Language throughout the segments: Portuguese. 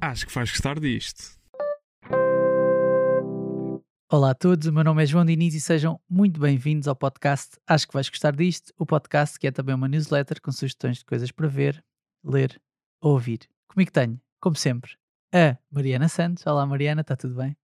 Acho que vais gostar disto. Olá a todos, o meu nome é João Diniz e sejam muito bem-vindos ao podcast Acho que vais gostar disto, o podcast que é também uma newsletter com sugestões de coisas para ver, ler ou ouvir. Comigo tenho, como sempre, a Mariana Santos. Olá Mariana, está tudo bem?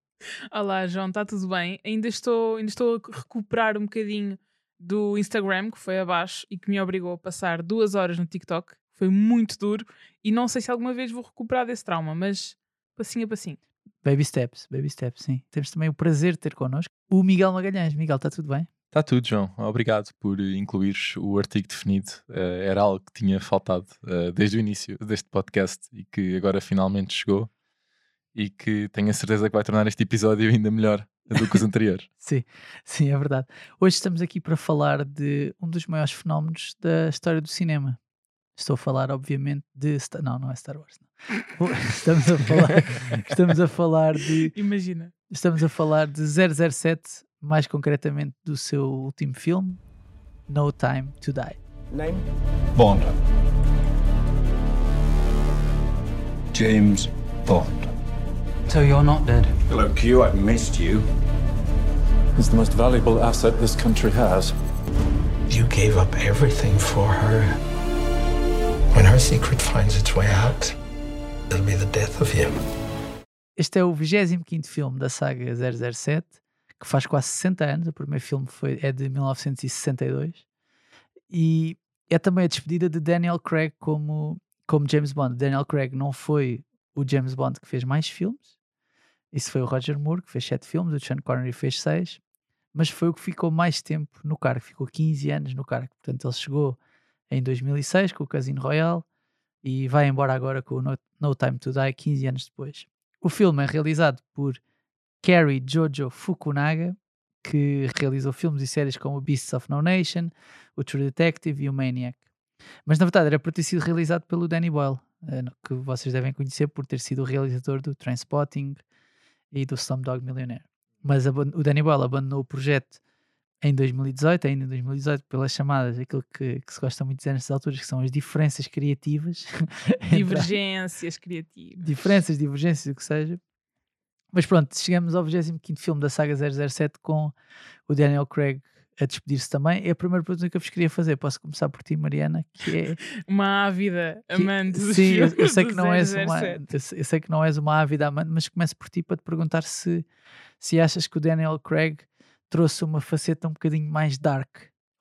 Olá, João, está tudo bem? Ainda estou, ainda estou a recuperar um bocadinho do Instagram, que foi abaixo e que me obrigou a passar duas horas no TikTok. Foi muito duro e não sei se alguma vez vou recuperar desse trauma, mas passinho a passinho. Baby steps, baby steps, sim. Temos também o prazer de ter connosco o Miguel Magalhães. Miguel, está tudo bem? Está tudo, João. Obrigado por incluires o artigo definido. Eh, era algo que tinha faltado eh, desde o início deste podcast e que agora finalmente chegou e que tenho a certeza que vai tornar este episódio ainda melhor do que os anteriores. Sim, sim, é verdade. Hoje estamos aqui para falar de um dos maiores fenómenos da história do cinema. Estou a falar, obviamente, de. Star- Não, não é Star Wars. Não. Estamos a falar, estamos a falar de. Imagina. Estamos a falar de 007, mais concretamente do seu último filme, No Time to Die. Name? Bond. James Bond. So you're not dead. Hello, Q. I've missed you. He's the most valuable asset this country has. You gave up everything for her. When her secret finds its way out, it'll be the death of you. Este é o 25 filme da saga 007, que faz quase 60 anos. O primeiro filme foi, é de 1962. E é também a despedida de Daniel Craig como, como James Bond. Daniel Craig não foi o James Bond que fez mais filmes. Isso foi o Roger Moore, que fez 7 filmes. O Sean Connery fez 6. Mas foi o que ficou mais tempo no cargo. Ficou 15 anos no cargo. Portanto, ele chegou em 2006 com o Casino Royale e vai embora agora com o No, no Time to Die 15 anos depois. O filme é realizado por Cary Jojo Fukunaga, que realizou filmes e séries como Beasts of No Nation, o True Detective e o Maniac. Mas na verdade era para ter sido realizado pelo Danny Boyle, eh, que vocês devem conhecer por ter sido o realizador do Trainspotting e do Slumdog Millionaire. Mas o Danny Boyle abandonou o projeto em 2018, ainda em 2018, pelas chamadas, aquilo que, que se gosta muito de dizer nestas alturas, que são as diferenças criativas. Divergências criativas. diferenças, divergências, o que seja. Mas pronto, chegamos ao 25 filme da saga 007 com o Daniel Craig a despedir-se também. É a primeira pergunta que eu vos queria fazer. Posso começar por ti, Mariana? Que é. Uma ávida que- amante dos Sim, eu, eu sei que não és uma, 007. eu sei- eu sei que não és uma ávida amante, mas começo por ti para te perguntar se, se achas que o Daniel Craig trouxe uma faceta um bocadinho mais dark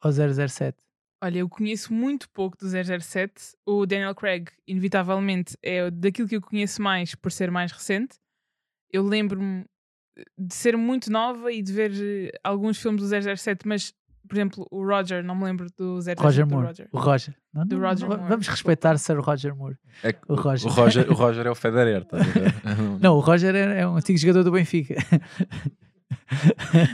ao 007. Olha, eu conheço muito pouco do 007. O Daniel Craig, inevitavelmente, é daquilo que eu conheço mais por ser mais recente. Eu lembro-me de ser muito nova e de ver eh, alguns filmes do 007, mas, por exemplo, o Roger, não me lembro do 007 Roger do Moore. Roger. O Roger. Não, Do Roger não, Moore, Vamos respeitar Sir Roger Moore. É O Roger. O Roger, o Roger é o Federer, ver? Não, o Roger é, é um antigo jogador do Benfica.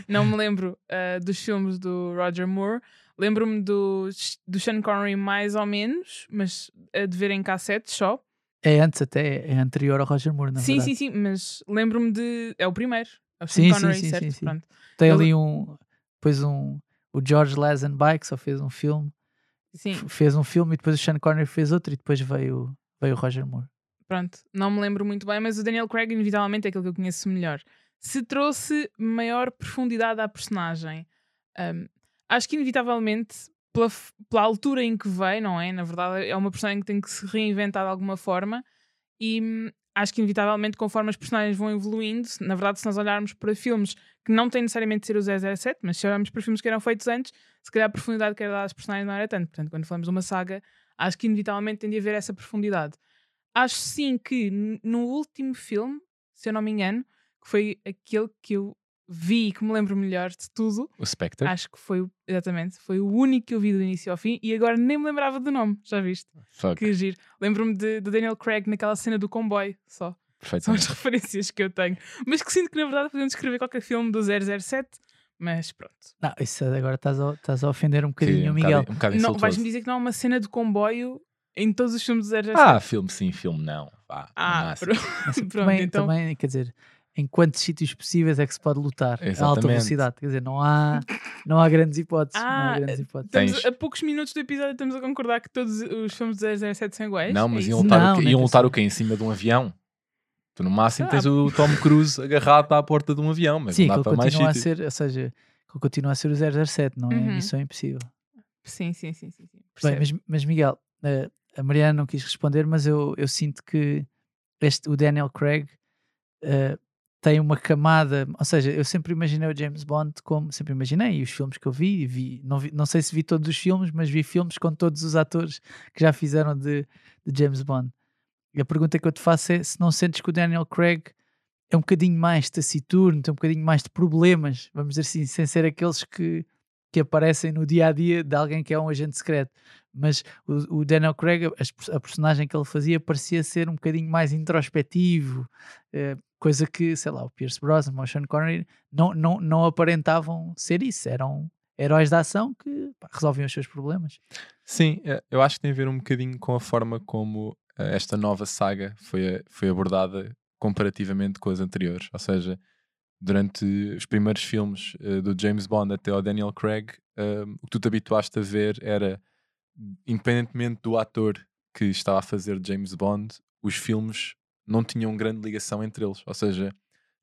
Não me lembro ah, dos filmes do Roger Moore. Lembro-me do, do Sean Connery mais ou menos, mas a de ver em cassete só. É antes até, é anterior ao Roger Moore, na sim, verdade. sim, sim, mas lembro-me de. É o primeiro. É o Sim, sim, Connery, sim, certo? sim, sim. Pronto. Tem ali um, depois um, o George Lazenby que só fez um filme, Sim, fez um filme e depois o Sean Connery fez outro e depois veio, veio o Roger Moore. pronto. Não me lembro muito bem, mas o Daniel Craig, inevitavelmente, é aquele que eu conheço melhor. Se trouxe maior profundidade à personagem, hum, acho que, inevitavelmente, pela, pela altura em que veio, não é? Na verdade, é uma personagem que tem que se reinventar de alguma forma e hum, acho que, inevitavelmente, conforme as personagens vão evoluindo, na verdade, se nós olharmos para filmes que não têm necessariamente de ser o 007, mas se olharmos para filmes que eram feitos antes, se calhar a profundidade que era dada às personagens não era tanto. Portanto, quando falamos de uma saga, acho que, inevitavelmente, tem de haver essa profundidade. Acho sim que no último filme, se eu não me engano, que foi aquele que eu vi e que me lembro melhor de tudo, O Spectre. acho que foi, o- exatamente, foi o único que eu vi do início ao fim e agora nem me lembrava do nome, já viste? Fuck. Que giro. Lembro-me de, de Daniel Craig naquela cena do comboio, só. São as referências que eu tenho. Mas que sinto que na verdade podemos escrever qualquer filme do 007, mas pronto. Não, isso agora estás a, estás a ofender um Sim, bocadinho um o Miguel. bocado- Um bocado Não, vais-me dizer que não há uma cena de comboio em todos os filmes do 007? Ah, filme sim, filme não. Vá, Ah, pronto. Assim, Pronto, também, então- também, quer dizer, em quantos sítios possíveis é que se pode lutar a alta Exatamente. velocidade. Quer dizer, não há, não há grandes hipóteses. não há Ah, grandes hipóteses. A poucos minutos do episódio estamos a concordar que todos os filmes de 007 são iguais. Não, É mas isso? iam lutar, Não, o quê? Iam lutar o quê? Em cima de um avião? Tu no máximo Ah. tens o Tom Cruise agarrado à porta de um avião, mas Sim, não dá para mais continua a sítios. ser, ou seja, aquilo continua a ser o 007, não é Uhum. missão impossível. Sim, sim, sim, sim. sim. Bem, mas, mas Miguel, eh, a Mariana não quis responder, mas eu, eu sinto que este, o Daniel Craig eh, tem uma camada, ou seja, eu sempre imaginei o James Bond como, sempre imaginei, e os filmes que eu vi, vi, não, vi- não sei se vi todos os filmes, mas vi filmes com todos os atores que já fizeram de, de James Bond. E a pergunta que eu te faço é se não sentes que o Daniel Craig é um bocadinho mais taciturno, tem um bocadinho mais de problemas, vamos dizer assim, sem ser aqueles que, que aparecem no dia a dia de alguém que é um agente secreto. Mas o, o Daniel Craig, pers- a personagem que ele fazia, parecia ser um bocadinho mais introspectivo, eh, coisa que, sei lá, o Pierce Brosnan o Sean Connery não, não, não aparentavam ser isso, eram heróis da ação que pá, resolviam os seus problemas. Sim, eh, eu acho que tem a ver um bocadinho com a forma como eh, esta nova saga foi, foi abordada comparativamente com as anteriores. Ou seja, durante os primeiros filmes eh, do James Bond até ao Daniel Craig, eh, o que tu te habituaste a ver era, independentemente do ator que estava a fazer James Bond, os filmes não tinham grande ligação entre eles. Ou seja,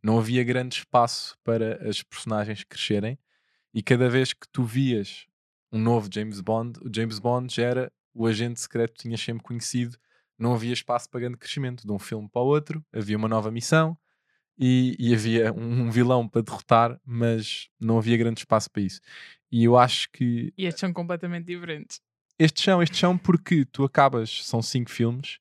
não havia grande espaço para as personagens crescerem e cada vez que tu vias um novo James Bond, o James Bond já era o agente secreto que tinhas sempre conhecido, não havia espaço para grande crescimento de um filme para o outro, havia uma nova missão e, e havia um, um vilão para derrotar, mas não havia grande espaço para isso. E eu acho que E estes são completamente diferentes. estes são, estes são porque tu acabas, são cinco filmes,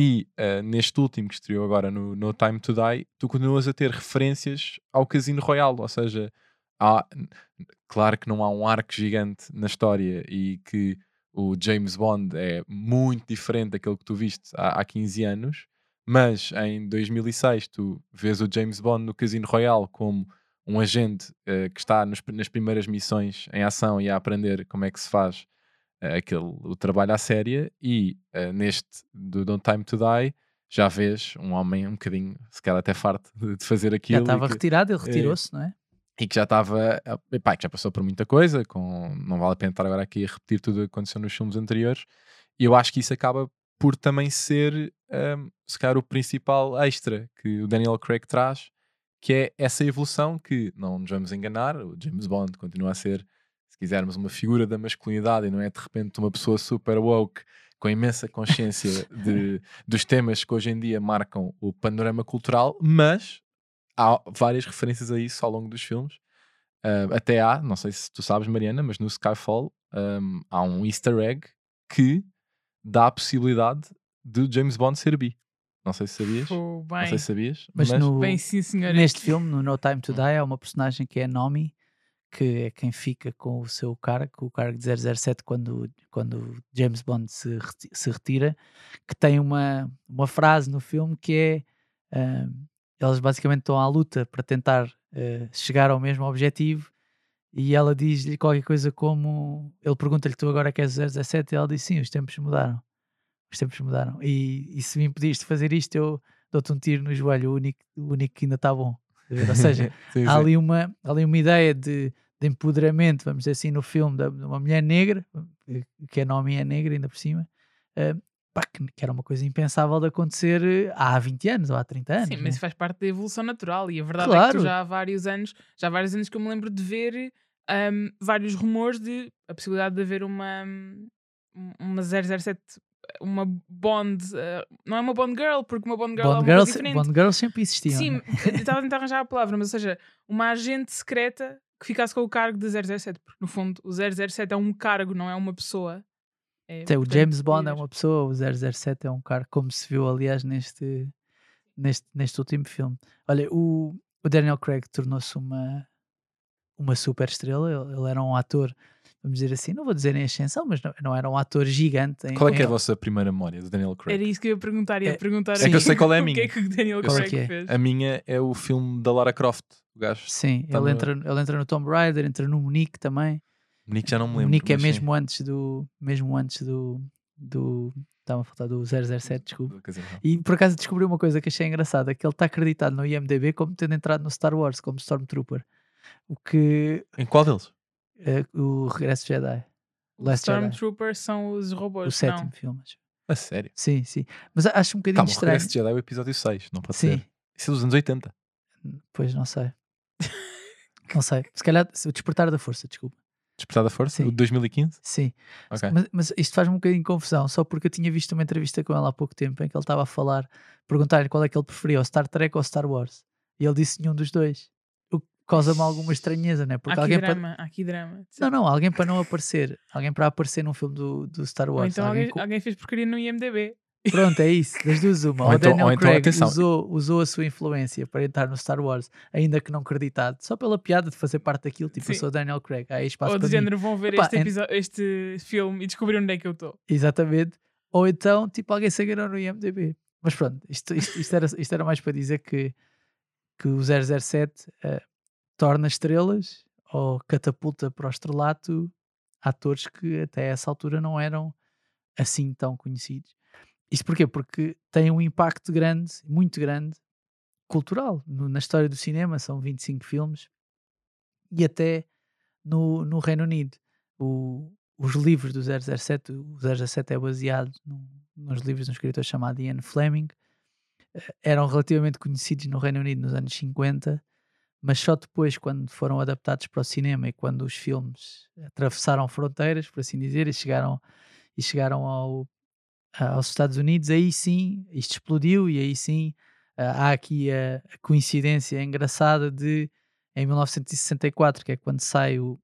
e eh, neste último que estreou agora no No Time to Die, tu continuas a ter referências ao Casino Royale, ou seja, há, claro que não há um arco gigante na história e que o James Bond é muito diferente daquele que tu viste há, há 15 anos, mas em 2006 tu vês o James Bond no Casino Royale como um agente eh, que está nos- nas primeiras missões em ação e a aprender como é que se faz aquele, o trabalho à séria e eh, neste do Don't Time to Die já vês um homem um bocadinho, se calhar até farto de, fazer Já aquilo estava e, que, retirado, ele retirou-se, não é? e que já estava eh, epá, que já passou por muita coisa com, não vale a pena estar agora aqui a repetir tudo o que aconteceu nos filmes anteriores e eu acho que isso acaba por também ser ehm, se calhar o principal extra que o Daniel Craig traz que é essa evolução que não nos vamos enganar, o James Bond continua a ser se quisermos, uma figura da masculinidade e não é de repente uma pessoa super woke com imensa consciência de, dos temas que hoje em dia marcam o panorama cultural, mas há várias referências a isso ao longo dos filmes. Ah, até há, não sei se tu sabes, Mariana, mas no Skyfall ahm, há um easter egg que dá a possibilidade de James Bond ser bi. Não sei se sabias. Pô, Não sei se sabias. Mas, no, bem sim, senhora. neste filme, no No Time to Die, há uma personagem que é Nomi, que é quem fica com o seu cargo, o cargo de 007 quando, quando James Bond se, se retira, que tem uma, uma frase no filme que é ah, eles basicamente estão à luta para tentar ah, chegar ao mesmo objetivo e ela diz-lhe qualquer coisa como ele pergunta-lhe tu agora queres 017 e ela diz sim, os tempos mudaram os tempos mudaram. E, e se me impediste de fazer isto eu dou-te um tiro no joelho o único, o único que ainda está bom ou seja, Sim, há ali uma, há ali uma ideia de, de empoderamento, vamos dizer assim, no filme, de uma mulher negra, que a nome é negra ainda por cima, eh, pá, que, que era uma coisa impensável de acontecer eh, há 20 anos ou há 30 anos. Sim, né? mas isso faz parte da evolução natural e a verdade é que Claro. já há vários anos, já há vários anos que eu me lembro de ver ahm, vários rumores de a possibilidade de haver uma hum, uma 007 uma Bond, eh, não é uma Bond Girl, porque uma Bond Girl é Bond, uma Girls, coisa diferente. Bond Girls sempre existiam. Sim, eu estava a tentar arranjar a palavra, mas ou seja, uma agente secreta que ficasse com o cargo de 007, porque no fundo o 007 é um cargo, não é uma pessoa. É, Até o James Bond é uma pessoa, o 007 é um cara, como se viu, aliás, neste, neste, neste último filme. Olha, o, o Daniel Craig tornou-se uma, uma super estrela. Ele, ele era um ator, vamos dizer assim, não vou dizer em ascensão, mas não, não era um ator gigante. Em, Qual é que é a vossa primeira memória do Daniel Craig? Era isso que eu ia perguntar, ia É- perguntar É que eu sei qual é a o que minha. é que o Daniel Eu sei Craig é. fez. A minha é o filme da Lara Croft. O gajo. Sim, Tá ele, no- entra, ele entra no Tomb Raider, entra no Munique também. Monique já não me O lembro. Munique é mas sim. mesmo antes do, mesmo antes do, do. Estava a faltar do 007, desculpa. E por acaso descobri uma coisa que achei engraçada: que ele está acreditado no IMDB como tendo entrado no Star Wars como Stormtrooper. O que. Em qual deles? É o Regresso de Jedi. Last Jedi. Stormtroopers são os O robôs, sétimo não. filme. acho. A sério? Sim, sim. Mas acho um bocadinho Calma, o estranho. Regresso de Jedi é o episódio 6, não pode Sim. ser. Isso é dos anos 80. Pois não sei. não sei. Se calhar o Despertar da Força, desculpa. Despertar da Força? Sim. O de 2015? Sim. Ok. Mas, mas isto faz-me um bocadinho de confusão, só porque eu tinha visto uma entrevista com ele há pouco tempo em que ele estava a falar, perguntar-lhe qual é que ele preferia, o Star Trek ou Star Wars. E ele disse nenhum dos dois. Causa-me alguma estranheza, né? Há Porque aqui alguém para. drama, há aqui drama. Não, não, alguém para não aparecer. Alguém para aparecer num filme do, do Star Ou Wars. então alguém alguém, alguém fez porcaria no IMDB. Pronto, é isso, das duas uma. Ou Ou, então- Daniel ou então, Craig atenção. usou, usou a sua influência para entrar no Star Wars, ainda que não creditado, só pela piada de fazer parte daquilo, tipo, eu Sim. sou Daniel Craig, há aí espaço Ou para do mim. género vão ver este, en- episo- este filme e descobrir onde é que eu estou. Exatamente. Ou então, tipo, alguém se agarrou no IMDB. Mas pronto, isto, isto, isto era, isto era mais para dizer que, que o 007 eh, torna estrelas ou catapulta para o estrelato atores que até essa altura não eram assim tão conhecidos. Isto porquê? Porque tem um impacto grande, muito grande, cultural no- na história do cinema. São 25 filmes e até no, no Reino Unido. O- os livros do 007, o 007 é baseado nos livros de um escritor chamado Ian Fleming, eh, eram relativamente conhecidos no Reino Unido nos anos 50, mas só depois, quando foram adaptados para o cinema e quando os filmes atravessaram fronteiras, por assim dizer, e chegaram, e chegaram ao, aos Estados Unidos, aí sim isto explodiu e aí sim há aqui a, a coincidência engraçada de em 1964, que é quando sai o,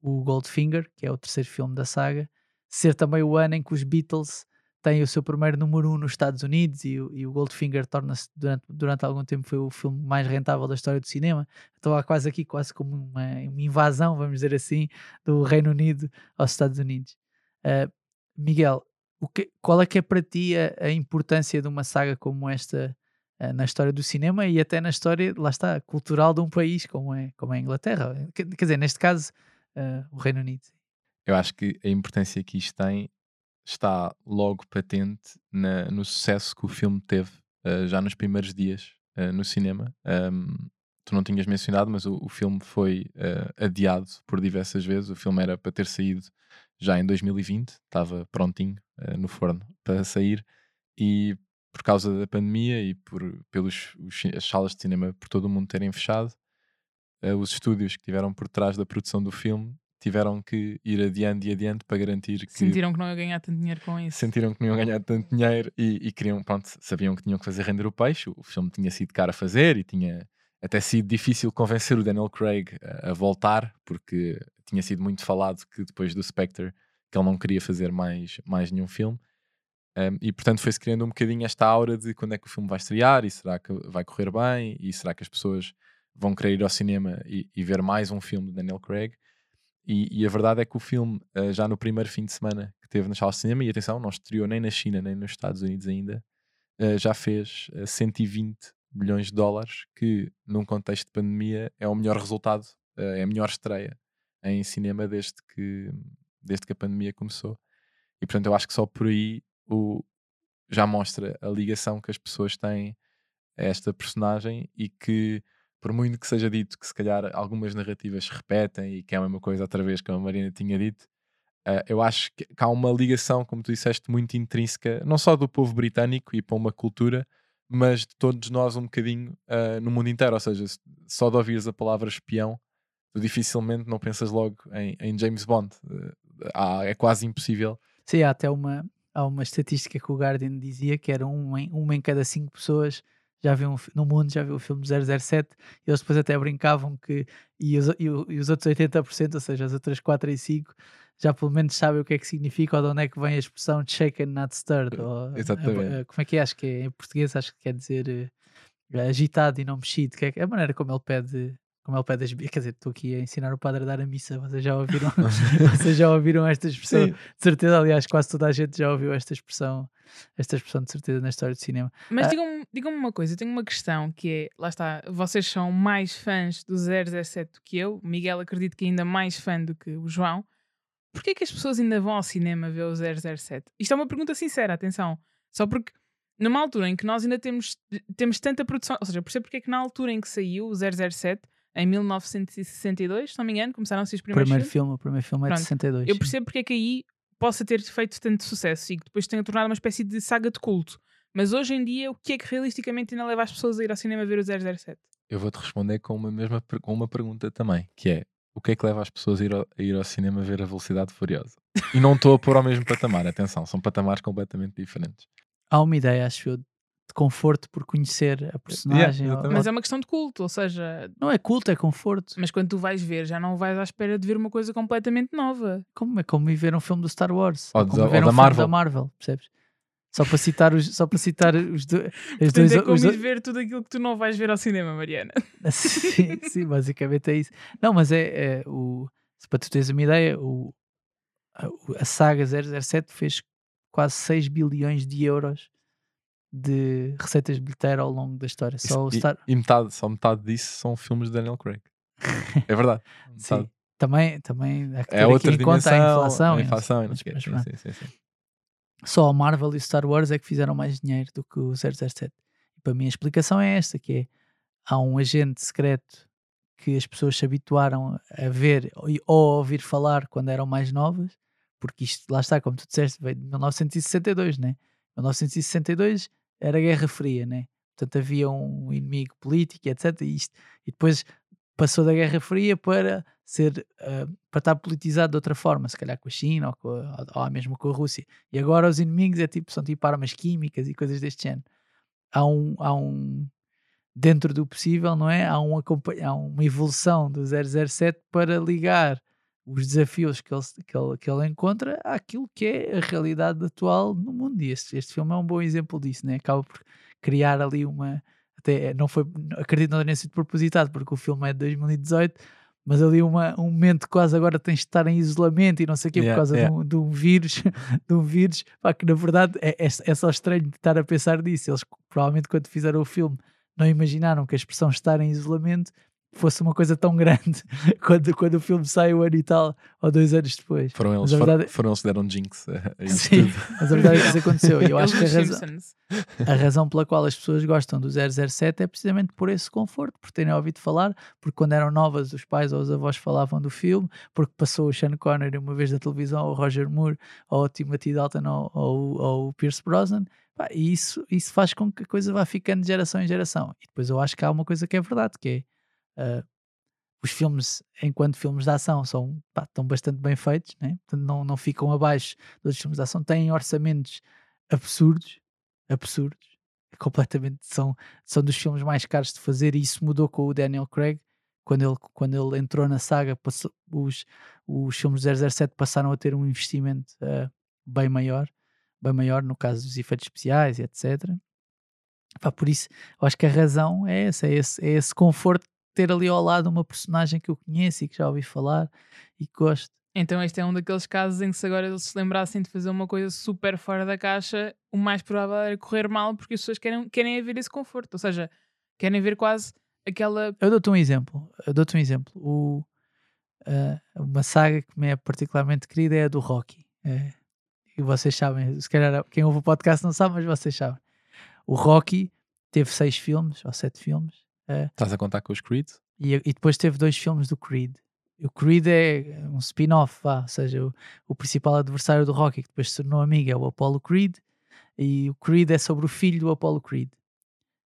o Goldfinger, que é o terceiro filme da saga, ser também o ano em que os Beatles têm o seu primeiro número um nos Estados Unidos e, e o Goldfinger torna-se durante, durante algum tempo foi o filme mais rentável da história do cinema. Há quase aqui quase como uma, uma invasão, vamos dizer assim, do Reino Unido aos Estados Unidos. Ah, Miguel, que- qual é que é para ti a, a importância de uma saga como esta ah, na história do cinema e até na história, lá está, cultural de um país como é, como é a Inglaterra? Quer, quer dizer, neste caso, ah, o Reino Unido. Eu acho que a importância que isto tem está logo patente na- no sucesso que o filme teve eh, já nos primeiros dias eh, no cinema. Ahm, tu não tinhas mencionado, mas o, o filme foi eh, adiado por diversas vezes. O filme era para ter saído já em 2020, estava prontinho no forno para sair, e por causa da pandemia e por, pelos os as salas de cinema por todo o mundo terem fechado, os estúdios que tiveram por trás da produção do filme tiveram que ir adiante e adiante para garantir que Sentiram que não ia ganhar tanto dinheiro com isso. sentiram que não iam ganhar tanto dinheiro e, e queriam, pronto, sabiam que tinham que fazer render o peixe. O filme tinha sido caro a fazer e tinha até sido difícil convencer o Daniel Craig a, a voltar, porque tinha sido muito falado que depois do Spectre que ele não queria fazer mais, mais nenhum filme. Um, e portanto foi-se criando um bocadinho esta aura de quando é que o filme vai estrear e será que vai correr bem e será que as pessoas vão querer ir ao cinema e, e ver mais um filme de Daniel Craig. E, e a verdade é que o filme, eh, já no primeiro fim de semana que teve nas salas de cinema, e atenção, não estreou nem na China nem nos Estados Unidos ainda, eh, já fez eh, 120 milhões de dólares, que num contexto de pandemia é o melhor resultado, eh, é a melhor estreia em cinema desde que, desde que a pandemia começou. E portanto, eu acho que só por aí o, já mostra a ligação que as pessoas têm a esta personagem e que, por muito que seja dito que se calhar algumas narrativas se repetem e que é a mesma coisa outra vez que a Marina tinha dito, eh, eu acho que, que há uma ligação, como tu disseste, muito intrínseca, não só do povo britânico e para uma cultura, mas de todos nós um bocadinho eh, no mundo inteiro. Ou seja, se- só de ouvires a palavra espião, tu dificilmente não pensas logo em, em James Bond. Eh, há- é quase impossível. Sim, há até uma, há uma estatística que o Guardian dizia que era um uma em cada cinco pessoas já viu um no mundo já viu o filme 007 e eles depois até brincavam que e os, e, os outros 80%, ou seja, as outras 4 e 5 já pelo menos sabem o que é que significa ou de onde é que vem a expressão shaken not stirred ou, a- Exatamente. a- como é que é? Acho que é, em português acho que quer dizer eh, agitado e não mexido, que é a maneira como ele pede como ele pede as quer dizer, estou aqui a ensinar o padre a dar a missa, vocês já ouviram vocês já ouviram esta expressão Sim. de certeza, aliás, quase toda a gente já ouviu esta expressão, esta expressão de certeza na história do cinema. Mas Ah. digam-me digam-me uma coisa, eu tenho uma questão que é, lá está, vocês são mais fãs do 007 do que eu, o Miguel acredito que é ainda mais fã do que o João. porquê que as pessoas ainda vão ao cinema ver o 007? Isto é uma pergunta sincera, atenção. Só porque numa altura em que nós ainda temos, temos tanta produção, ou seja, eu percebo porque é que na altura em que saiu o 007, em 1962, se não me engano, começaram-se os primeiros primeiro filmes. filme, o primeiro filme é de Pronto, 62. Eu percebo porque é que aí possa ter feito tanto sucesso e que depois tenha tornado uma espécie de saga de culto. Mas hoje em dia, o que é que realisticamente ainda leva as pessoas a ir ao cinema ver o 007? Eu vou-te responder com uma, mesma, com uma pergunta também, que é o que é que leva as pessoas a ir ao, a ir ao cinema ver a Velocidade Furiosa? E não estou a pôr ao mesmo patamar, atenção, são patamares completamente diferentes. Há uma ideia, acho eu, de conforto por conhecer a personagem. ou- exatamente. Mas é uma questão de culto, ou seja, Não é culto, é conforto. mas quando tu vais ver, já não vais à espera de ver uma coisa completamente nova. Como é como ir ver um filme do Star Wars Ou ou, como ver ou um da filme Marvel. da Marvel, percebes? Só para citar os, só para citar os, do, Portanto, dois, é como os dois- ver tudo aquilo que tu não vais ver ao cinema, Mariana. sim, sim, basicamente é isso. Não, mas é, é o se para tu teres uma ideia, o, a, a saga 007 fez quase 6 bilhões de euros de receitas de bilheteira ao longo da história. Só o e, Star... e metade, só metade disso são filmes de Daniel Craig. É verdade. Sim. Também, também há que ter É outra em conta dimensão. a inflação. a inflação e não mas- sei. Sim, sim, sim, só a Marvel e o Star Wars é que fizeram mais dinheiro do que o 007. E para mim a explicação é esta, que é, há um agente secreto que as pessoas se habituaram a ver ou a ouvir falar quando eram mais novas, porque isto, lá está, como tu disseste, veio de 1962, né? 1962 era Guerra Fria, né? Portanto havia um inimigo político, etc. E, isto, e depois passou da Guerra Fria para ser ah, para estar politizado de outra forma, se calhar com a China ou, com a, ou mesmo com a Rússia. E agora os inimigos é tipo, são tipo armas químicas e coisas deste género. Há um, há um dentro do possível, não é? Há, um, há uma evolução do 007 para ligar os desafios que ele, que, ele, que ele encontra àquilo que é a realidade atual no mundo. E este, este filme é um bom exemplo disso, né? Acaba por criar ali uma. Até não foi, acredito que não tenha sido propositado, porque o filme é de 2018, mas ali uma, um momento quase agora tens de estar em isolamento e não sei o quê Yeah, por causa yeah. de, um, de um vírus, de um vírus, pá, que na verdade é, é, é só estranho estar a pensar nisso. Eles provavelmente quando fizeram o filme não imaginaram que a expressão estar em isolamento fosse uma coisa tão grande quando, quando o filme sai um ano e tal, ou dois anos depois. Foram eles, Mas verdade- foram eles que deram jinx a, a isso Sim, tudo. mas a verdade é que isso aconteceu. E eu acho que a razão, a razão pela qual as pessoas gostam do 007 é precisamente por esse conforto, por terem ouvido falar, porque quando eram novas os pais ou os avós falavam do filme, porque passou o Sean Connery uma vez na televisão, ou o Roger Moore, ou o Timothy Dalton, ou, ou, ou o Pierce Brosnan, e isso, isso faz com que a coisa vá ficando de geração em geração. E depois eu acho que há uma coisa que é verdade, que é ah, os filmes, enquanto filmes de ação, são, pá, estão bastante bem feitos, né? Portanto, não, não ficam abaixo dos filmes de ação, têm orçamentos absurdos, absurdos, completamente, são, são dos filmes mais caros de fazer e isso mudou com o Daniel Craig, quando ele, quando ele entrou na saga, passou- os, os filmes do 007 passaram a ter um investimento ah, bem maior, bem maior no caso dos efeitos especiais e etc. Pá, por isso, eu acho que a razão é essa, é esse, é esse conforto ter ali ao lado uma personagem que eu conheço e que já ouvi falar e que gosto. Então este é um daqueles casos em que se agora eles se lembrassem de fazer uma coisa super fora da caixa, o mais provável era correr mal porque as pessoas querem, querem ver esse conforto. Ou seja, querem ver quase aquela... Eu dou-te um exemplo. Eu dou-te um exemplo. O, ah, uma saga que me é particularmente querida é a do Rocky. É, e vocês sabem, se calhar quem ouve o podcast não sabe, mas vocês sabem. O Rocky teve seis filmes ou sete filmes Estás a contar com os Creed? e, e depois teve dois filmes do Creed. O Creed é um spin-off, ou seja, o, o principal adversário do Rocky, que depois se tornou amigo, é o Apollo Creed, e o Creed é sobre o filho do Apollo Creed.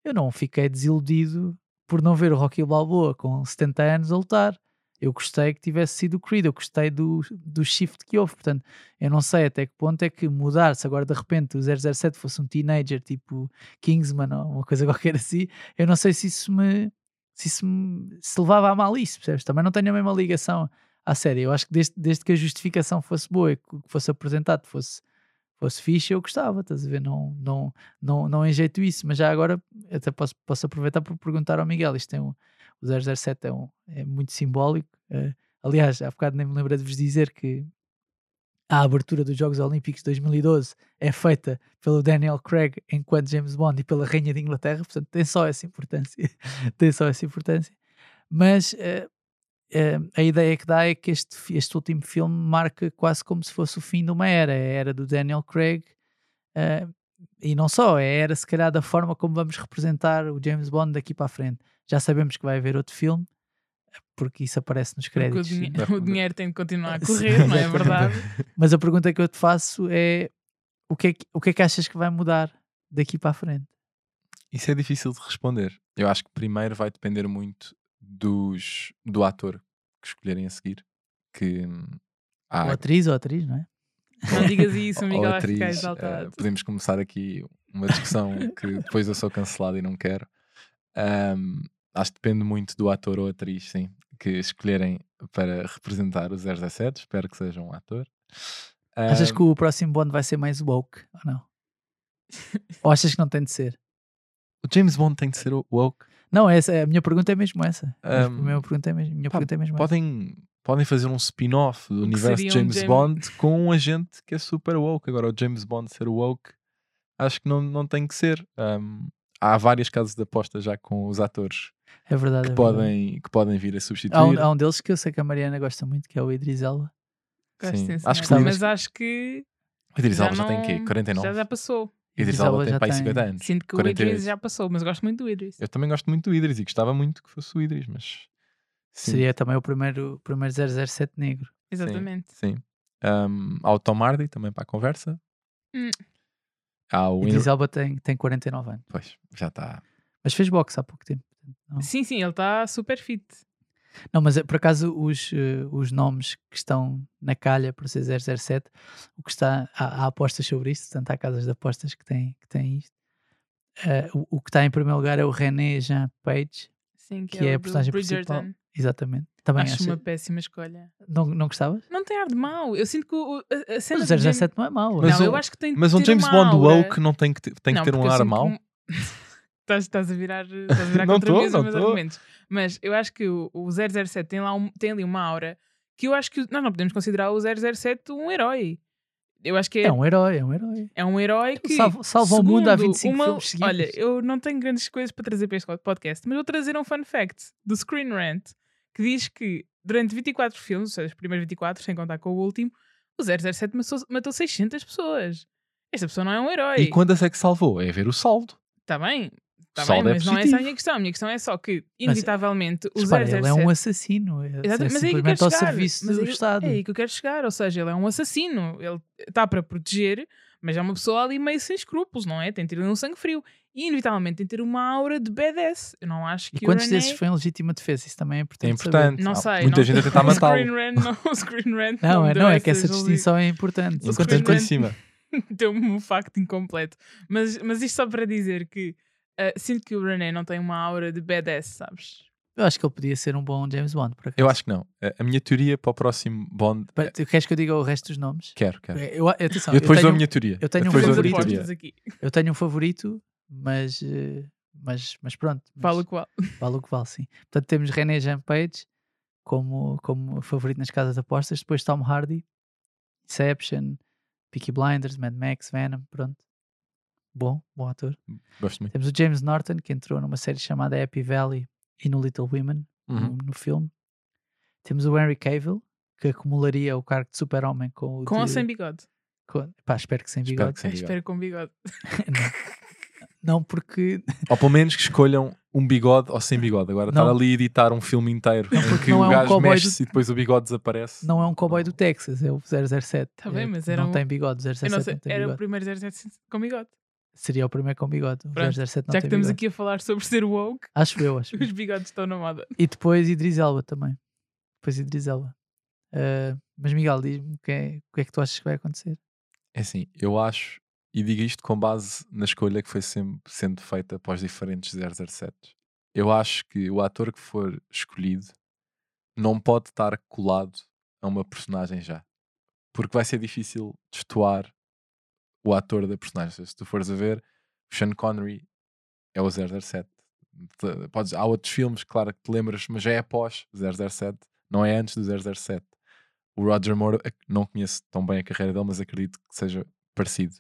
Eu não fiquei desiludido por não ver o Rocky Balboa com 70 anos a lutar. Eu gostei que tivesse sido o Creed, eu gostei do, do shift que houve. Portanto, eu não sei até que ponto é que mudar-se agora de repente o 007 fosse um teenager tipo Kingsman ou uma coisa qualquer assim. Eu não sei se isso me se isso me, se levava a mal isso, percebes? Também não tenho a mesma ligação à série. Eu acho que desde, desde que a justificação fosse boa e que fosse apresentado fosse, fosse fixe, eu gostava, estás a ver? Não, não, não, não enjeito isso, mas já agora até posso, posso aproveitar para perguntar ao Miguel. Isto tem um, o 007 é, um, é muito simbólico. eh, aliás, há bocado nem me lembrei de vos dizer que a abertura dos Jogos Olímpicos de 2012 é feita pelo Daniel Craig enquanto James Bond e pela Rainha de Inglaterra, portanto tem só essa importância. tem só essa importância. Mas eh, eh, a ideia que dá é que este, este último filme marca quase como se fosse o fim de uma era, a era do Daniel Craig. eh, e não só, é a era se calhar da forma como vamos representar o James Bond daqui para a frente. Já sabemos que vai haver outro filme, porque isso aparece nos Porque o, créditos. dinhe- sim. o dinheiro tem de continuar a correr, não é verdade? Mas a pergunta que eu te faço é: o que é que, o que, é que achas que vai mudar daqui para a frente? Isso é difícil de responder. Eu acho que primeiro vai depender muito dos, do ator que escolherem a seguir. Que hum, há Ou atriz ou atriz, não é? Não digas isso, vai ficar atriz, exaltado. eh, podemos começar aqui uma discussão que depois eu sou cancelado e não quero. Ahm, acho que depende muito do ator ou atriz, sim, que escolherem para representar o 017. Espero que seja um ator. Achas Ahm, que o próximo Bond vai ser mais woke ou não? ou achas que não tem de ser? o James Bond tem de ser o woke? Não, essa, a minha pergunta é mesmo essa. A Ahm, minha pergunta é mesmo, minha Pá, pergunta é mesmo essa. Podem, fazer um spin-off do que universo de seria um James James- Bond com um agente que é super woke. Agora, o James Bond ser woke, acho que não, não tem que ser. Um, há várias casas de aposta já com os atores É verdade. que, é verdade. podem, que podem vir a substituir. Há um, há um deles que eu sei que a Mariana gosta muito, que é o Idris Elba. Gosto, Acho que sim. Mas acho que. O Idris já Elba já, tem não- quê? 49? Já, já passou. Idris Idris Elba tem já para aí tem- 50 anos. Sinto que 48. o Idris já passou, mas gosto muito do Idris. Eu também gosto muito do Idris e gostava muito que fosse o Idris, mas... sim, Seria também o primeiro, primeiro 007 negro. Exatamente. Sim. Um, há o Tom Hardy também para a conversa. Hum. Há o... Idris Elba tem, tem 49 anos. Pois, já está... Mas fez boxe há pouco tempo. Não, Sim, sim, ele está super fit. Não, mas eh, por acaso os, eh, os nomes que estão na calha por ser 007, o que está, há, há apostas sobre isto, portanto há casas de apostas que têm, que têm isto. Eh, o, o que está em primeiro lugar é o René Jean Page, Sim, que, Que é é, a personagem principal. Exatamente. Também Acho acha- uma péssima escolha. não, não gostavas? Não tem ar de mau. Eu sinto que o, a, a cena Mas o do James- 017 não é mau. Mas não, o- eu acho que tem Mas um James Bond woke não tem que ter, tem que Não, ter um ar mau? que estás, estás a virar, estás a virar Não contra tô, mim os meus tô. argumentos. Mas eu acho que o, o 007 tem, lá um- tem ali uma aura que eu acho que nós não podemos considerar o 007 um herói. Eu acho que é, É um herói, é um herói. é um herói que salva- salva o mundo há segundo 25 uma- filmes seguidos. Olha, eu não tenho grandes coisas para trazer para este podcast, mas vou trazer um fun fact do Screen Rant que diz que durante 24 filmes, ou seja, os primeiros 24, sem contar com o último, o 007 matou, matou 600 pessoas. Esta pessoa não é um herói. E quantas é que salvou? É ver o saldo. Está bem, Saldo bem, é mas não é essa a minha questão. A minha questão é só que, inevitavelmente, o Repara, 007... ele é um assassino. É, Exatamente, é mas é aí que eu quero chegar. serviço Mas do é Estado. É aí que eu quero chegar. Ou seja, ele é um assassino. Ele está para proteger, mas é uma pessoa ali meio sem escrúpulos, não é? Tem ali um sangue frio. E, inevitavelmente, tem de ter uma aura de badass. Eu não acho E que quantos o René... desses foi em legítima defesa? Isso também é importante. É saber. importante. Não Há sei. muita não gente a tentar matá-lo. Screen Rant não, o Screen Rant Não, me é, não, é que essa distinção é importante. Importante para Rant- cima. Deu-me um facto incompleto. Mas, mas isto só para dizer que ah, sinto que o René não tem uma aura de badass, sabes? Eu acho que ele podia ser um bom James Bond. Por acaso. Eu acho que não. A- minha teoria para o próximo Bond. Tu Queres que eu diga o resto dos nomes? Quero, quero. Eu, atenção, Eu depois eu dou a tenho, minha teoria. eu tenho um favorito. teoria. apostas aqui. eu tenho um favorito, mas, eh, mas, mas pronto. mas Fala o qual. vale o que vale, sim. Portanto, temos René Jean Page como, como favorito nas casas de apostas. Depois Tom Hardy, Inception, Peaky Blinders, Mad Max, Venom. Pronto. Bom, bom ator. Gosto muito. Temos o James Norton, que entrou numa série chamada Happy Valley e no Little Women, Uhum. no, no filme. Temos o Henry Cavill, que acumularia o cargo de super-homem com o Com ou de- sem bigode? com- pá, espero que sem Espero bigode. que sem bigode. espero com bigode. não. não, porque Ou pelo menos que escolham um bigode ou sem bigode. Agora estar Não. ali a editar um filme inteiro em porque que não o é um gajo cowboy mexe-se e depois o bigode desaparece. não é um cowboy do Texas, é o 007. Tá bem, É, mas não era um- tem bigode, o 007 Eu não, não sei, tem era o bigode. primeiro 07 com bigode. Seria o primeiro com bigode. O Pronto, 007 não Já tem que estamos bigode. aqui a falar sobre ser woke, Acho eu, acho. os bigodes estão na moda. E depois Idris Elba também. Depois Idris Elba. Ah, mas Miguel, diz-me o que, é, o que é que tu achas que vai acontecer? É assim, eu acho, e digo isto com base na escolha que foi sempre sendo feita para os diferentes 007. Eu acho que o ator que for escolhido não pode estar colado a uma personagem já. Porque vai ser difícil destoar o ator da personagem. Se tu fores a ver, Sean Connery é o 007. Te- Podes, há outros filmes, claro que te lembras, mas já é após o 007, não é antes do 007. O Roger Moore, não conheço tão bem a carreira dele, mas acredito que seja parecido.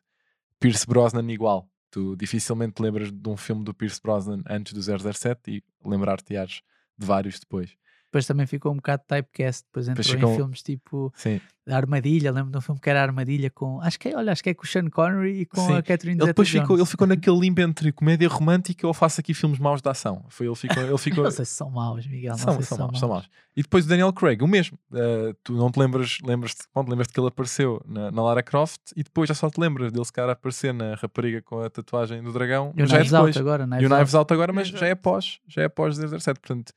Pierce Brosnan, igual. Tu dificilmente te lembras de um filme do Pierce Brosnan antes do 007 e lembrar-te-ás de vários depois. Depois também ficou um bocado typecast, depois entrou ficou- em filmes tipo Sim. Armadilha, lembro de um filme que era Armadilha com, acho que é, olha, acho que é com o Sean Connery e com Sim. a Catherine Ele depois ficou, ele ficou naquele limbo entre comédia romântica ou faço aqui filmes maus de ação. Foi, ele ficou, ele ficou Não sei se são maus, Miguel, não são, sei se são, são maus, são maus. E depois o Daniel Craig, o mesmo. Uh, tu não te lembras, lembras pronto, lembras que ele apareceu na, na Lara Croft e depois já só te lembras dele se calhar aparecer na rapariga com a tatuagem do dragão. E o é Knives Out depois. agora, E o Knives Knives Out. Out agora, mas Knives já é pós, já é pós 007. Portanto,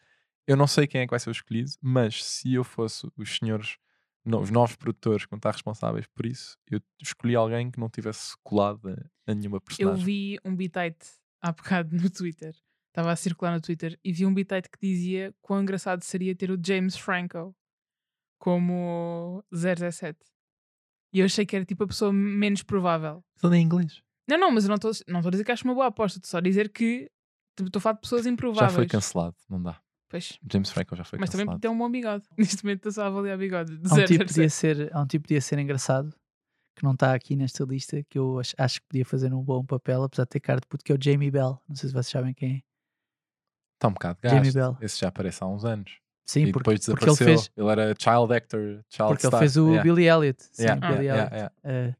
eu não sei quem é que vai ser o escolhido, mas se eu fosse os senhores, no- os novos produtores que vão estar responsáveis por isso, eu escolhi alguém que não tivesse colado a, a nenhuma Eu personagem. vi um bitite há bocado no Twitter. Estava a circular no Twitter e vi um bitite que dizia quão engraçado seria ter o James Franco como 017. E eu achei que era tipo a pessoa menos provável. Ele é inglês. Não, não, mas eu não estou não a dizer que acho uma boa aposta. Estou só a dizer que tipo, estou a falar de pessoas Já improváveis. foi cancelado, não dá. Pois. James Franco já foi Mas também cancelado. tem um bom bigode. Neste momento estou só a avaliar bigode. De Há um, tipo 007. podia ser, há um tipo podia ser engraçado que não está aqui nesta lista que eu acho, acho que podia fazer um bom papel, apesar de ter cara de puto, que é o Jamie Bell. Não sei se vocês sabem quem é. Está um bocado Jamie gasto. Bell. Esse já aparece há uns anos. Sim, e porque, depois porque ele desapareceu. fez, Ele era child actor, child porque ele star. fez o Yeah. Billy Elliot. Sim, Yeah, Billy yeah, Elliot. yeah, Eh,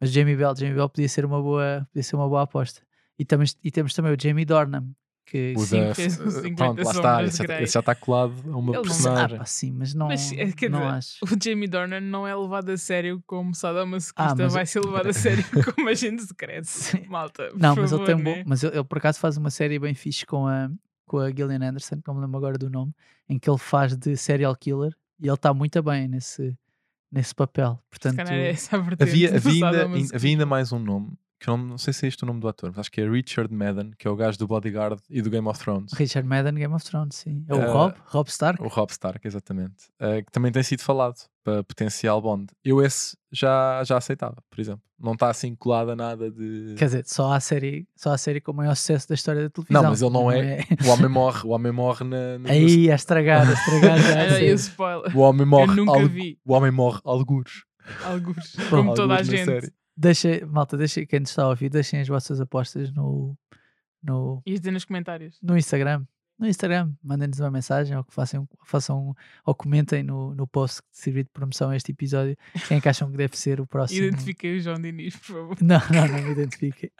mas Jamie Bell, Jamie Bell podia ser uma boa, podia ser uma boa aposta. E, temos e temos também o Jamie Dornan, que O sim, da- fez os 50 Pronto, lá está. Esse já, Grey. esse já está colado a uma Ele não- ah, personagem. pá, sim, mas não, Mas, eh, quer não dizer, acho. O Jamie Dornan não é levado a sério como sadomasoquista, Ah, mas- vai ser levado a sério como agente secreto. Malta, por Não, mas favor, ele tem um né? bom, mas ele, ele por acaso faz uma série bem fixe com a, com a Gillian Anderson, que não me lembro agora do nome, em que ele faz de serial killer e ele está muito bem nesse, nesse papel. Portanto, é Havia, havia, ainda, havia ainda mais um nome, que eu não, não sei se é este o nome do ator, mas acho que é Richard Madden, que é o gajo do Bodyguard e do Game of Thrones. Richard Madden, Game of Thrones, sim. É o Eh, Rob, Rob Stark. O Rob Stark, exatamente. Eh, que também tem sido falado para potencial Bond. Eu esse já, já aceitava, por exemplo. Não está assim colado a nada de. Quer dizer, só a série, só a série com o maior sucesso da história da televisão. Não, mas ele não é. O homem morre, o homem morre na. na- Aí, a estragar, a estragar já. spoiler. O homem morre. Eu nunca algu- vi. O homem morre algures. Alguns, como toda a Algures gente. Deixa, malta, deixa, quem está a ouvir, deixem as vossas apostas no, no, dizer nos comentários. no Instagram. No Instagram, mandem-nos uma mensagem ou que façam, façam ou comentem no, no post que servir de promoção a este episódio. Quem é que acham que deve ser o próximo? Identifiquei o João Diniz, por favor. Não, não, não me identifiquem.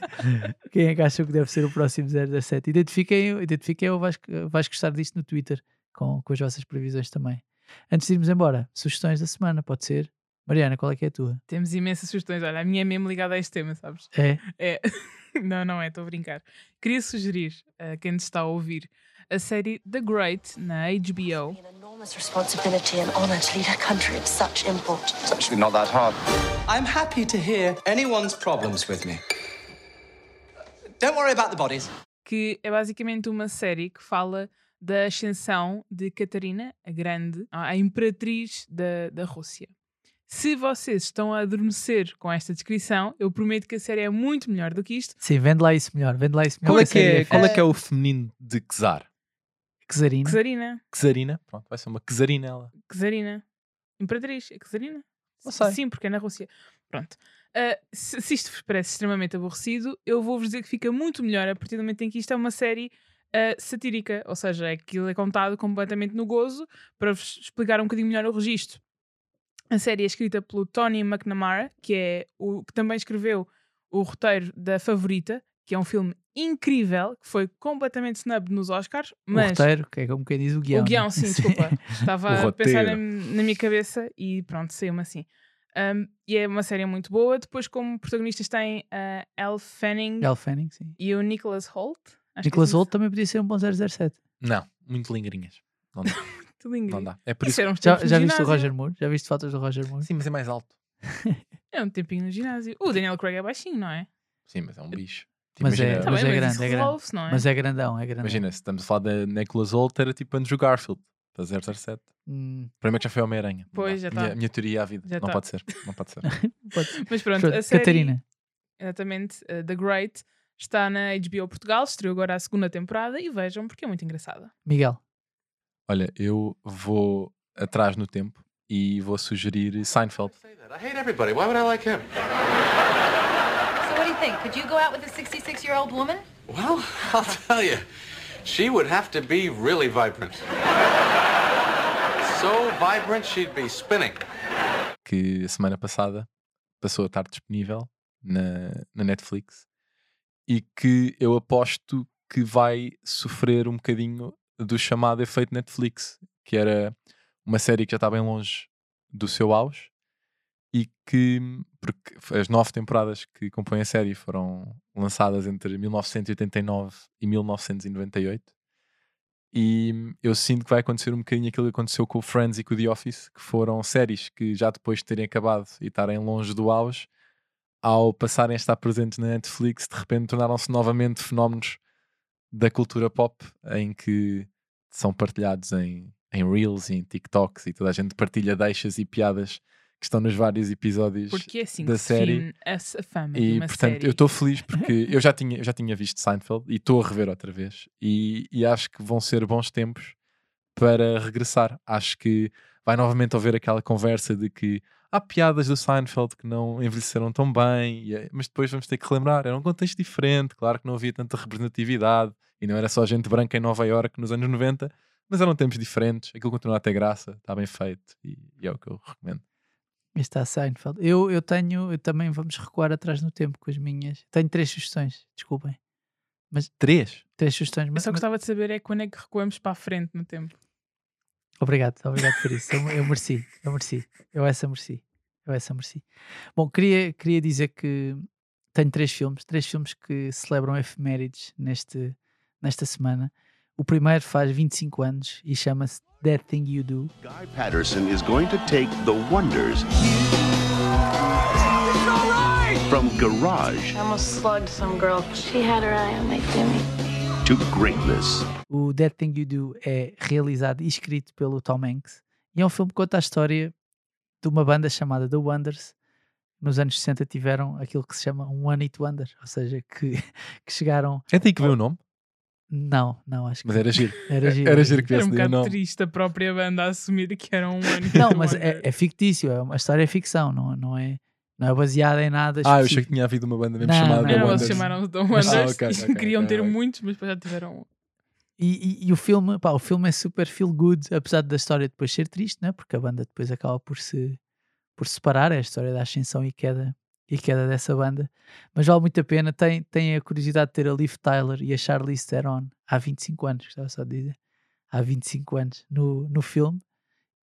Quem é que acham que deve ser o próximo 017? Identifiquem, identifiquem ou vais, vais gostar disto no Twitter com, com as vossas previsões também. Antes de irmos embora, sugestões da semana, pode ser? Mariana, qual é que é a tua? Temos imensas sugestões. Olha, a minha é mesmo ligada a este tema, sabes? É? É. não, não é, estou a brincar. Queria sugerir a quem nos está a ouvir a série The Great na HBO. An enormous responsibility and honor to lead a country of such import. It's actually not that hard. I'm happy to hear anyone's problems with me. Don't worry about the bodies. que é basicamente uma série que fala da ascensão de Catarina, a Grande, a imperatriz da, da Rússia. Se vocês estão a adormecer com esta descrição, eu prometo que a série é muito melhor do que isto. Sim, vende lá isso melhor. Vende lá isso melhor. Qual é, que série é, qual é que é o feminino de Czar? Czarina. Czarina, Czarina? Pronto, vai ser uma Czarina ela. Czarina, imperatriz, é Czarina? Não sei. Sim, porque é na Rússia. Pronto. Ah, se, se isto vos parece extremamente aborrecido, eu vou-vos dizer que fica muito melhor a partir do momento em que isto é uma série ah, satírica, ou seja, aquilo é contado completamente no gozo para vos explicar um bocadinho melhor o registro. A série é escrita pelo Tony McNamara, que é o que também escreveu o roteiro da Favorita, que é um filme incrível, que foi completamente snub nos Oscars, O mas roteiro, que é como quem diz o guião. o guião, né? sim, desculpa. Estava O a pensar na, na minha cabeça e pronto, saiu-me assim. Um, e é uma série muito boa. Depois, como protagonistas, tem a Elle Fanning Elle Fanning, sim. e o Nicholas Holt. Acho que Nicholas é Holt também podia ser um bom 007. Não, muito lingrinhas. Não Muito lindo. não dá. É por Isso isso. uns Já, já viste o. Roger Moore? Já viste fotos do Roger Moore? Sim, mas é mais alto. É um tempinho no ginásio. O Daniel Craig é baixinho, não é? Sim, mas é um bicho. Mas é- Tá mas bem, é grande, é grande. é? Mas é grandão, é grandão. Imagina, se estamos a falar da Nicholas Holt, era tipo Andrew Garfield, da 007. Hum, Primeiro que já foi Homem-Aranha. Pois, já tá. minha, minha teoria à vida. Já não tá. pode ser. Não pode ser. pode ser. Mas pronto, Pronto, a série, Catarina. exatamente, uh, The Great, está na HBO Portugal, estreou agora a segunda temporada e vejam porque é muito engraçada. Miguel. Olha, eu vou atrás no tempo e vou sugerir Seinfeld. I hate everybody. Why would I like him? So what do you think? Could you go out with a 66-year-old woman? Well, I'll tell you, she would have to be really vibrant. vibrant, she'd be spinning. que a semana passada passou a estar disponível na, na Netflix e que eu aposto que vai sofrer um bocadinho do chamado efeito Netflix, que era uma série que já está bem longe do seu auge e que, porque as nove temporadas que compõem a série foram lançadas entre 1989 e 1998 e eu sinto que vai acontecer um bocadinho aquilo que aconteceu com o Friends e com o The Office, que foram séries que já depois de terem acabado e estarem longe do auge, ao passarem a estar presentes na Netflix, de repente tornaram-se novamente fenómenos da cultura pop, em que são partilhados em, em Reels e em TikToks, e toda a gente partilha deixas e piadas que estão nos vários episódios Porque é assim da série. define a, a fama E portanto, série. eu estou feliz porque eu já tinha, eu já tinha visto Seinfeld e estou a rever outra vez. E, e acho que vão ser bons tempos para regressar. Acho que vai novamente haver aquela conversa de que há piadas do Seinfeld que não envelheceram tão bem, é- mas depois vamos ter que relembrar. Era um contexto diferente, claro que não havia tanta representatividade e não era só gente branca em Nova Iorque nos anos 90, mas eram tempos diferentes. Aquilo continua a ter graça, está bem feito e, e é o que eu recomendo. Está Seinfeld. Eu, eu tenho, eu também vamos recuar atrás no tempo com as minhas. Tenho três sugestões, desculpem. Mas Três? três sugestões. Eu Mas, só mas- gostava de saber é quando é que recuamos para a frente no tempo. Obrigado, obrigado por isso. Eu, eu mereci, eu mereci. Eu essa mereci. Eu essa mereci. Bom, queria, queria dizer que tenho três filmes, três filmes que celebram efemérides neste, nesta semana. O primeiro faz 25 anos e chama-se That Thing You Do. Guy Patterson is going to take the wonders from garage I almost slugged some girl. She had her eye on my Timmy. To greatness. O That Thing You Do é realizado e escrito pelo Tom Hanks e é um filme que conta a história de uma banda chamada The Wonders. Nos anos 60 tiveram aquilo que se chama um One Hit Wonder, ou seja, que, que chegaram. É daí que veio o nome? Não, não, acho que Mas era giro. Era giro. Era giro que Era viesse um bocado nome. triste a própria banda a assumir que era um ano. Não, mas é, é fictício, é uma história é ficção, não, não, é, não é baseada em nada. Ah, eu achei que tinha havido uma banda mesmo Não, chamada não, The Não, Wonders. eles chamaram-se The Wonders Ah, ok, e ok, queriam ok, ter muitos, mas depois já tiveram um. E, e- e o filme, pá, o filme é super feel good, apesar da história depois ser triste, né? porque a banda depois acaba por se por separar, é a história da ascensão e queda e queda dessa banda, mas vale muito a pena. Tem, tem a curiosidade de ter a Liv Tyler e a Charlize Theron há 25 anos, gostava só de dizer, há 25 anos no, no filme,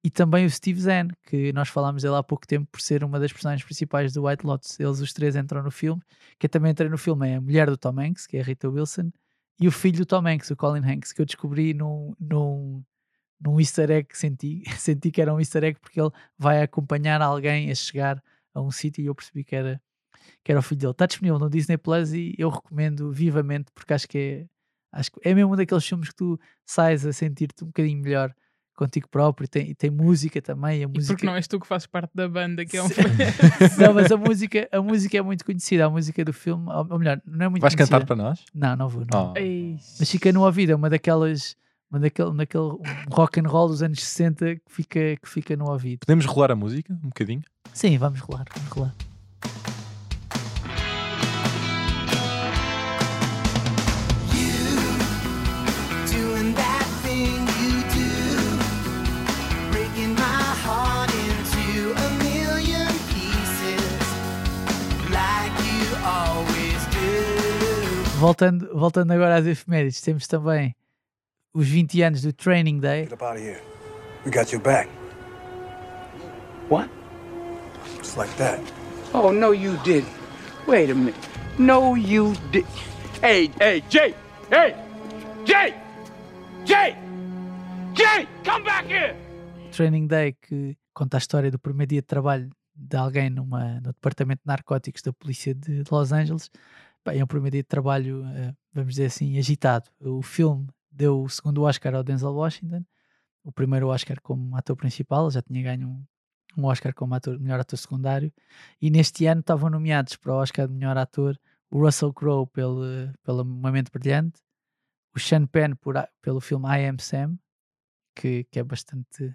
e também o Steve Zahn, que nós falámos dele há pouco tempo por ser uma das personagens principais do White Lotus. Eles os três entram no filme, que eu também entrei no filme é a mulher do Tom Hanks, que é a Rita Wilson, e o filho do Tom Hanks, o Colin Hanks, que eu descobri num, num, num easter egg que senti, senti que era um easter egg porque ele vai acompanhar alguém a chegar a um sítio e eu percebi que era, que era o filho dele. Está disponível no Disney Plus e eu recomendo vivamente porque acho que é, acho que é mesmo um daqueles filmes que tu sais a sentir-te um bocadinho melhor contigo próprio e tem, e tem música também. A E música... porque não és tu que fazes parte da banda, que é um. não, mas a música, a música é muito conhecida, a música do filme, ou melhor, não é muito Vais conhecida. cantar para nós? Não, não vou. Não. Oh. Mas fica no ouvido, é uma daquelas, uma daquele, naquele um rock and roll dos anos 60 que fica, que fica no ouvido. Podemos rolar a música um bocadinho? Sim, vamos rolar, vamos rolar. Voltando, voltando agora às efemérides, temos também os 20 anos do Training Day. Get up out of here. We got your back. What? Just like that. Oh, no, you didn't. Wait a minute. No, you did. Hey, hey, Jay! Hey! Jay! Jay! Jay! Come back here! Training Day que conta a história do primeiro dia de trabalho de alguém numa, no departamento de narcóticos da polícia de Los Angeles. É um primeiro dia de trabalho, eh, vamos dizer assim, agitado. O filme deu o segundo Oscar ao Denzel Washington, o primeiro Oscar como ator principal, já tinha ganho um, um Oscar como ator, melhor ator secundário, e neste ano estavam nomeados para o Oscar de melhor ator o Russell Crowe pelo, pela Uma Mente Brilhante, o Sean Penn por, pelo filme I Am Sam, que, que é bastante, ou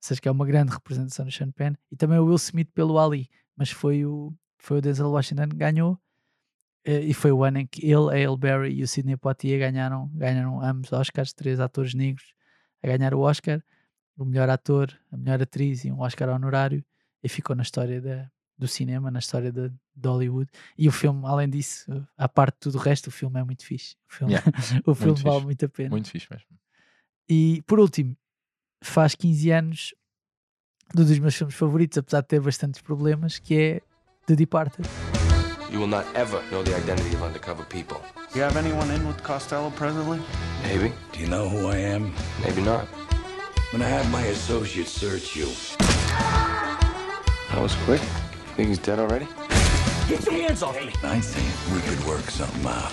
seja, que é uma grande representação do Sean Penn, e também o Will Smith pelo Ali, mas foi o, foi o Denzel Washington que ganhou, e foi o ano em que ele, a e o Sidney Poitier ganharam, ganharam ambos Oscars, três atores negros a ganhar o Oscar. o melhor ator, a melhor atriz e um Oscar honorário e ficou na história da, do cinema, na história de, de Hollywood. E o filme, além disso, à parte de tudo o resto, o filme é muito fixe. O filme, Yeah, o filme muito vale fixe. muito a pena. Muito fixe mesmo. E por último, faz 15 anos de um dos meus filmes favoritos, apesar de ter bastantes problemas, que é The Departed. You will not ever know the identity of undercover people. You have anyone in with Costello presently? Maybe. Do you know who I am? Maybe not. I'm gonna have my associates search you. That was quick. Think he's dead already? Get your hands off me! I think we could work something out.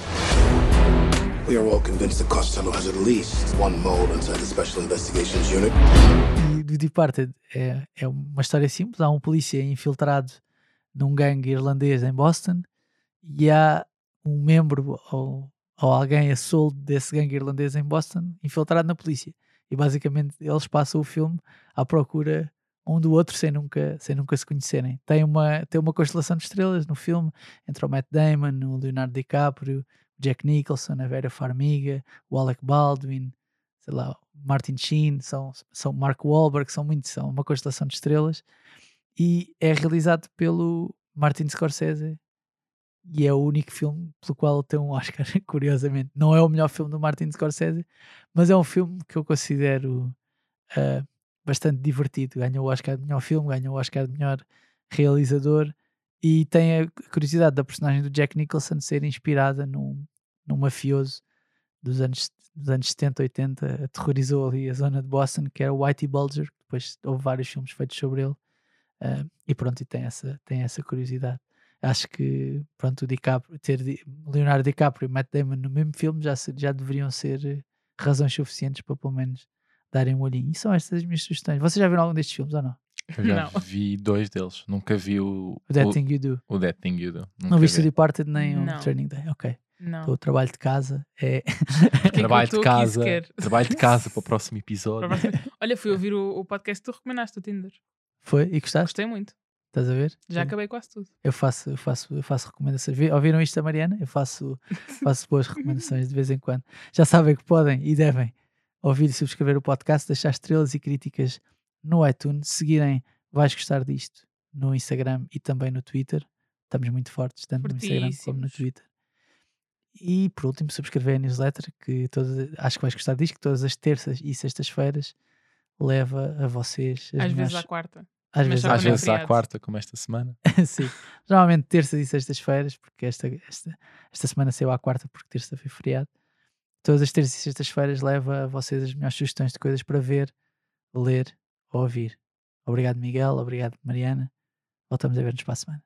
We are all convinced that Costello has at least one mole inside the Special Investigations Unit. E The Departed é, é uma história simples. Há um polícia infiltrado num gangue irlandês em Boston e há um membro ou, ou alguém a soldo desse gangue irlandês em Boston infiltrado na polícia. E basicamente eles passam o filme à procura um do outro sem nunca, sem nunca se conhecerem. Tem uma, tem uma constelação de estrelas no filme entre o Matt Damon, o Leonardo DiCaprio, o Jack Nicholson, a Vera Farmiga, o Alec Baldwin, sei lá, Martin Sheen, são, são Mark Wahlberg, são muitos, são uma constelação de estrelas e é realizado pelo Martin Scorsese e é o único filme pelo qual tem um Oscar, curiosamente. Não é o melhor filme do Martin Scorsese, mas é um filme que eu considero ah, bastante divertido. Ganhou o Oscar de melhor filme, ganhou o Oscar de melhor realizador e tem a curiosidade da personagem do Jack Nicholson ser inspirada num, num mafioso dos anos, dos anos 70, 80, aterrorizou ali a zona de Boston, que era o Whitey Bulger, depois houve vários filmes feitos sobre ele. Ah, e pronto, e tem essa, tem essa curiosidade. Acho que pronto, o DiCaprio, ter Leonardo DiCaprio e Matt Damon no mesmo filme já, já deveriam ser razões suficientes para pelo menos darem um olhinho. E são estas as minhas sugestões. Vocês já viram algum destes filmes ou não? Eu já Não. vi dois deles. Nunca vi o. O That Thing You Do. O That Thing You Do. Não Nunca viste o vi. Departed nem Não. o Training Day? Ok. Não. Então, o trabalho de casa é. Trabalho de casa. Trabalho de casa para o próximo episódio. Olha, fui ouvir o, o podcast que tu recomendaste, o Tinder. Foi? E gostaste? Gostei muito. Estás a ver? Já Sim. acabei quase tudo. Eu faço, eu faço, eu faço recomendações. Vi- Ouviram isto da Mariana? Eu faço, faço boas recomendações de vez em quando. Já sabem que podem e devem ouvir e subscrever o podcast, deixar estrelas e críticas no iTunes, seguirem Vais Gostar Disto no Instagram e também no Twitter. Estamos muito fortes, tanto no Instagram como no. Twitter. E por último, subscrever a newsletter, que todas, acho que vais gostar disto, que todas as terças e sextas-feiras leva a vocês. as Às vezes melhores- à quarta. Às Mas vezes, Às é vezes à quarta, como esta semana. Sim. Geralmente terças e sextas-feiras, porque esta, esta, esta semana saiu à quarta, porque terça foi feriado. Todas as terças e sextas-feiras leva a vocês as melhores sugestões de coisas para ver, ler ou ouvir. Obrigado, Miguel. Obrigado, Mariana. Voltamos a ver-nos para a semana.